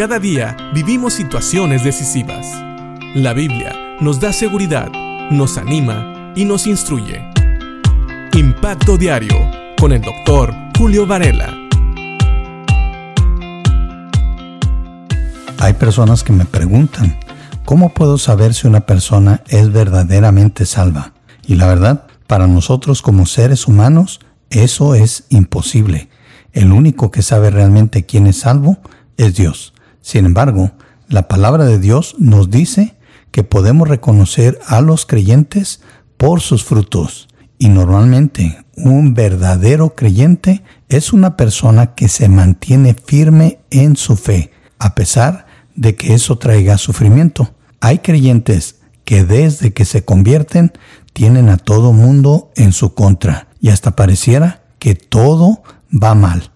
Cada día vivimos situaciones decisivas. La Biblia nos da seguridad, nos anima y nos instruye. Impacto Diario con el doctor Julio Varela. Hay personas que me preguntan, ¿cómo puedo saber si una persona es verdaderamente salva? Y la verdad, para nosotros como seres humanos, eso es imposible. El único que sabe realmente quién es salvo es Dios. Sin embargo, la palabra de Dios nos dice que podemos reconocer a los creyentes por sus frutos. Y normalmente un verdadero creyente es una persona que se mantiene firme en su fe, a pesar de que eso traiga sufrimiento. Hay creyentes que desde que se convierten tienen a todo mundo en su contra y hasta pareciera que todo va mal.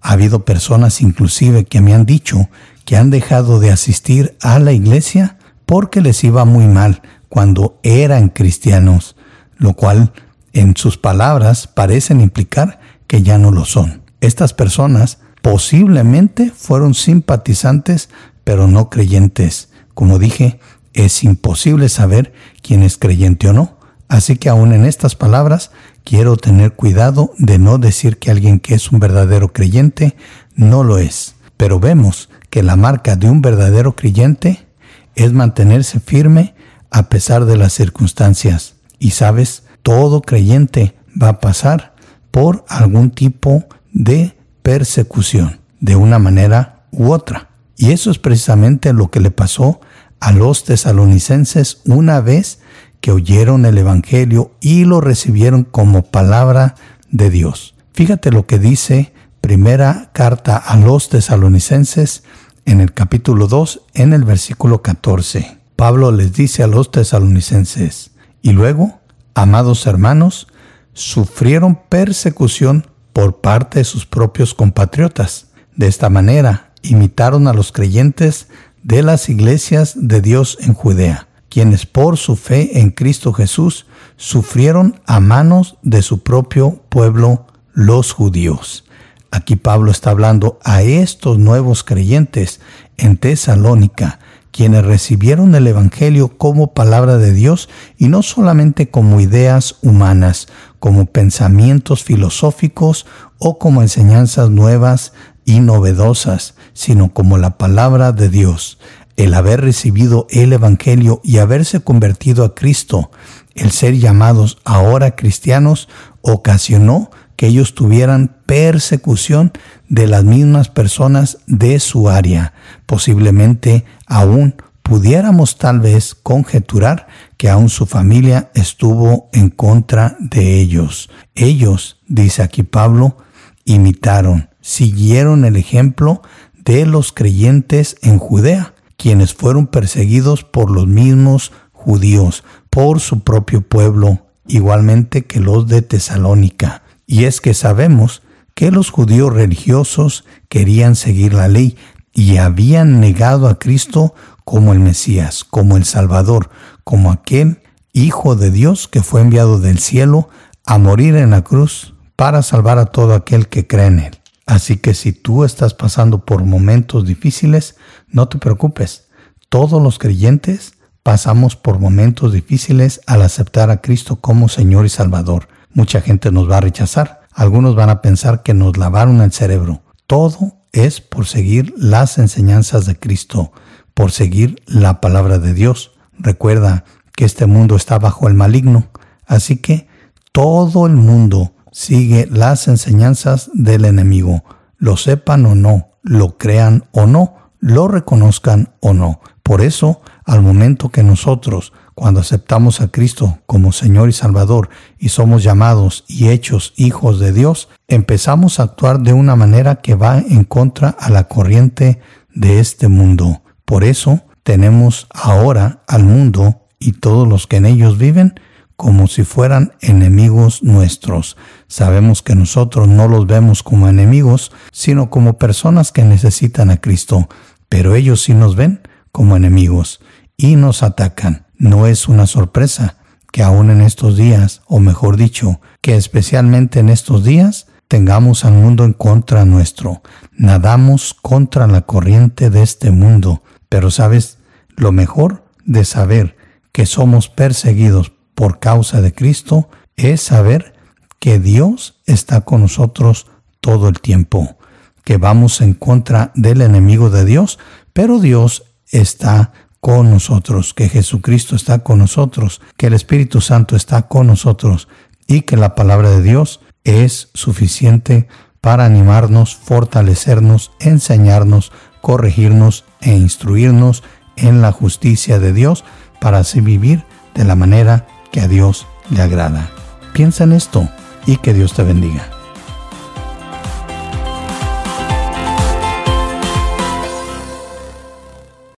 Ha habido personas inclusive que me han dicho que han dejado de asistir a la iglesia porque les iba muy mal cuando eran cristianos, lo cual en sus palabras parecen implicar que ya no lo son. Estas personas posiblemente fueron simpatizantes pero no creyentes. Como dije, es imposible saber quién es creyente o no. Así que aún en estas palabras quiero tener cuidado de no decir que alguien que es un verdadero creyente no lo es. Pero vemos que la marca de un verdadero creyente es mantenerse firme a pesar de las circunstancias. Y sabes, todo creyente va a pasar por algún tipo de persecución, de una manera u otra. Y eso es precisamente lo que le pasó a los tesalonicenses una vez que oyeron el Evangelio y lo recibieron como palabra de Dios. Fíjate lo que dice primera carta a los tesalonicenses en el capítulo 2, en el versículo 14. Pablo les dice a los tesalonicenses, y luego, amados hermanos, sufrieron persecución por parte de sus propios compatriotas. De esta manera, imitaron a los creyentes de las iglesias de Dios en Judea, quienes por su fe en Cristo Jesús sufrieron a manos de su propio pueblo, los judíos. Aquí Pablo está hablando a estos nuevos creyentes en Tesalónica, quienes recibieron el Evangelio como palabra de Dios y no solamente como ideas humanas, como pensamientos filosóficos o como enseñanzas nuevas y novedosas, sino como la palabra de Dios. El haber recibido el Evangelio y haberse convertido a Cristo, el ser llamados ahora cristianos, ocasionó que ellos tuvieran persecución de las mismas personas de su área. Posiblemente aún pudiéramos tal vez conjeturar que aún su familia estuvo en contra de ellos. Ellos, dice aquí Pablo, imitaron, siguieron el ejemplo de los creyentes en Judea, quienes fueron perseguidos por los mismos judíos, por su propio pueblo, igualmente que los de Tesalónica. Y es que sabemos que los judíos religiosos querían seguir la ley y habían negado a Cristo como el Mesías, como el Salvador, como aquel Hijo de Dios que fue enviado del cielo a morir en la cruz para salvar a todo aquel que cree en Él. Así que si tú estás pasando por momentos difíciles, no te preocupes. Todos los creyentes pasamos por momentos difíciles al aceptar a Cristo como Señor y Salvador. Mucha gente nos va a rechazar. Algunos van a pensar que nos lavaron el cerebro. Todo es por seguir las enseñanzas de Cristo, por seguir la palabra de Dios. Recuerda que este mundo está bajo el maligno. Así que todo el mundo sigue las enseñanzas del enemigo. Lo sepan o no, lo crean o no, lo reconozcan o no. Por eso, al momento que nosotros cuando aceptamos a Cristo como Señor y Salvador y somos llamados y hechos hijos de Dios, empezamos a actuar de una manera que va en contra a la corriente de este mundo. Por eso tenemos ahora al mundo y todos los que en ellos viven como si fueran enemigos nuestros. Sabemos que nosotros no los vemos como enemigos, sino como personas que necesitan a Cristo, pero ellos sí nos ven como enemigos y nos atacan. No es una sorpresa que aún en estos días, o mejor dicho, que especialmente en estos días, tengamos al mundo en contra nuestro, nadamos contra la corriente de este mundo, pero sabes, lo mejor de saber que somos perseguidos por causa de Cristo es saber que Dios está con nosotros todo el tiempo, que vamos en contra del enemigo de Dios, pero Dios está con nosotros, que Jesucristo está con nosotros, que el Espíritu Santo está con nosotros y que la palabra de Dios es suficiente para animarnos, fortalecernos, enseñarnos, corregirnos e instruirnos en la justicia de Dios para así vivir de la manera que a Dios le agrada. Piensa en esto y que Dios te bendiga.